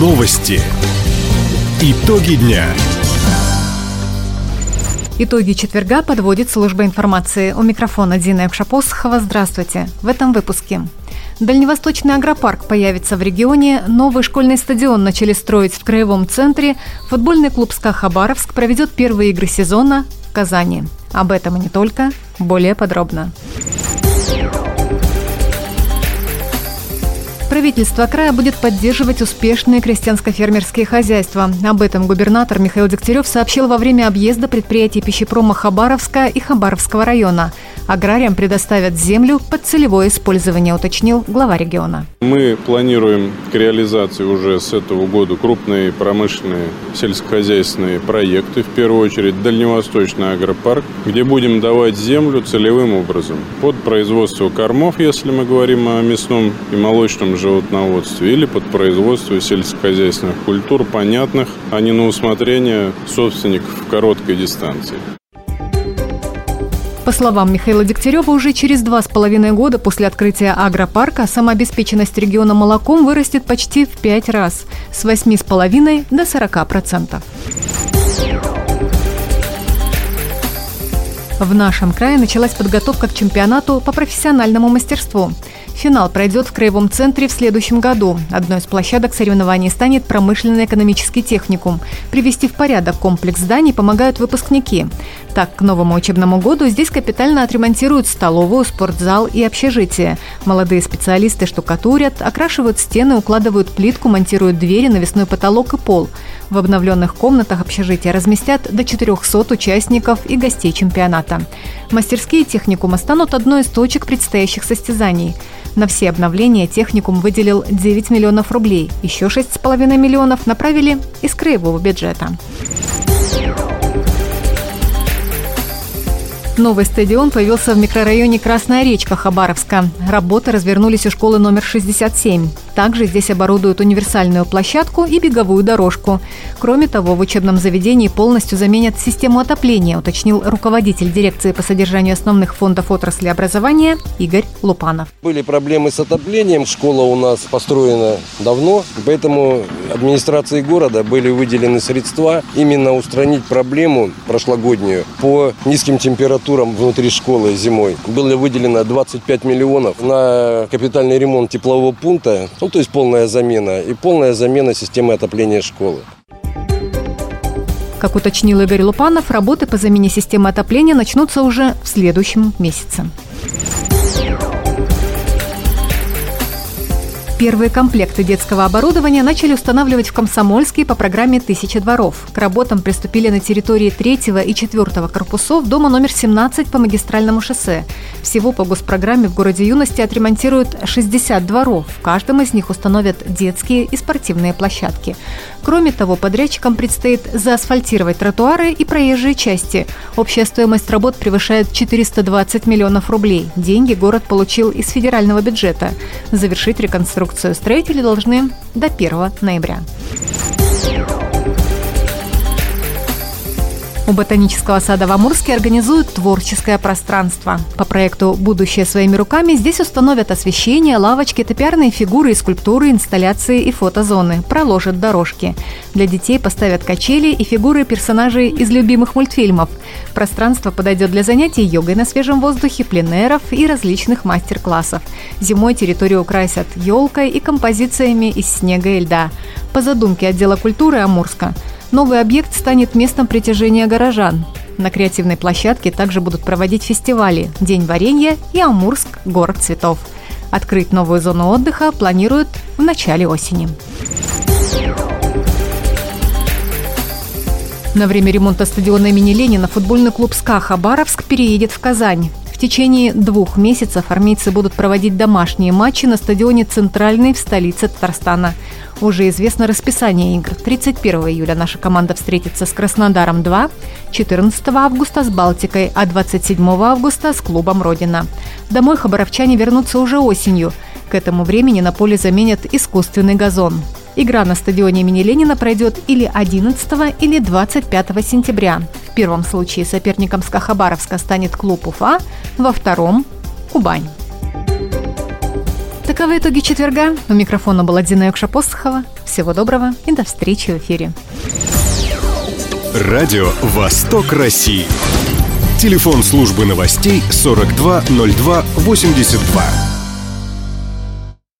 Новости. Итоги дня. Итоги четверга подводит служба информации. У микрофона Дина Экшапосхова. Здравствуйте. В этом выпуске. Дальневосточный агропарк появится в регионе, новый школьный стадион начали строить в краевом центре, футбольный клуб «СКА Хабаровск» проведет первые игры сезона в Казани. Об этом и не только, более подробно. Правительство края будет поддерживать успешные крестьянско-фермерские хозяйства. Об этом губернатор Михаил Дегтярев сообщил во время объезда предприятий пищепрома Хабаровска и Хабаровского района. Аграриям предоставят землю под целевое использование, уточнил глава региона. Мы планируем к реализации уже с этого года крупные промышленные сельскохозяйственные проекты, в первую очередь Дальневосточный агропарк, где будем давать землю целевым образом под производство кормов, если мы говорим о мясном и молочном животноводстве, или под производство сельскохозяйственных культур, понятных, а не на усмотрение собственников в короткой дистанции. По словам Михаила Дегтярева, уже через два с половиной года после открытия агропарка самообеспеченность региона молоком вырастет почти в пять раз – с восьми с половиной до 40 процентов. В нашем крае началась подготовка к чемпионату по профессиональному мастерству – Финал пройдет в Краевом центре в следующем году. Одной из площадок соревнований станет промышленно-экономический техникум. Привести в порядок комплекс зданий помогают выпускники. Так, к новому учебному году здесь капитально отремонтируют столовую, спортзал и общежитие. Молодые специалисты штукатурят, окрашивают стены, укладывают плитку, монтируют двери, навесной потолок и пол. В обновленных комнатах общежития разместят до 400 участников и гостей чемпионата. Мастерские техникума станут одной из точек предстоящих состязаний. На все обновления техникум выделил 9 миллионов рублей. Еще 6,5 миллионов направили из краевого бюджета. Новый стадион появился в микрорайоне Красная речка Хабаровска. Работы развернулись у школы номер 67. Также здесь оборудуют универсальную площадку и беговую дорожку. Кроме того, в учебном заведении полностью заменят систему отопления, уточнил руководитель дирекции по содержанию основных фондов отрасли образования Игорь Лупанов. Были проблемы с отоплением. Школа у нас построена давно, поэтому администрации города были выделены средства именно устранить проблему прошлогоднюю по низким температурам внутри школы зимой. Было выделено 25 миллионов на капитальный ремонт теплового пункта ну, то есть полная замена. И полная замена системы отопления школы. Как уточнил Игорь Лупанов, работы по замене системы отопления начнутся уже в следующем месяце. Первые комплекты детского оборудования начали устанавливать в Комсомольске по программе «Тысяча дворов». К работам приступили на территории третьего и четвертого корпусов дома номер 17 по магистральному шоссе. Всего по госпрограмме в городе Юности отремонтируют 60 дворов. В каждом из них установят детские и спортивные площадки. Кроме того, подрядчикам предстоит заасфальтировать тротуары и проезжие части. Общая стоимость работ превышает 420 миллионов рублей. Деньги город получил из федерального бюджета. Завершить реконструкцию реконструкцию строители должны до 1 ноября. У ботанического сада в Амурске организуют творческое пространство. По проекту «Будущее своими руками» здесь установят освещение, лавочки, топиарные фигуры и скульптуры, инсталляции и фотозоны, проложат дорожки. Для детей поставят качели и фигуры персонажей из любимых мультфильмов. Пространство подойдет для занятий йогой на свежем воздухе, пленеров и различных мастер-классов. Зимой территорию украсят елкой и композициями из снега и льда. По задумке отдела культуры Амурска – Новый объект станет местом притяжения горожан. На креативной площадке также будут проводить фестивали «День варенья» и «Амурск. Город цветов». Открыть новую зону отдыха планируют в начале осени. На время ремонта стадиона имени Ленина футбольный клуб «СКА» Хабаровск переедет в Казань. Течение двух месяцев армейцы будут проводить домашние матчи на стадионе «Центральный» в столице Татарстана. Уже известно расписание игр. 31 июля наша команда встретится с Краснодаром-2, 14 августа с Балтикой, а 27 августа с клубом «Родина». Домой хабаровчане вернутся уже осенью. К этому времени на поле заменят искусственный газон. Игра на стадионе имени Ленина пройдет или 11 или 25 сентября. В первом случае соперником СКА станет клуб Уфа, во втором – Кубань. Таковы итоги четверга. У микрофона была Дина Юкша-Посохова. Всего доброго и до встречи в эфире. Радио «Восток России». Телефон службы новостей 420282.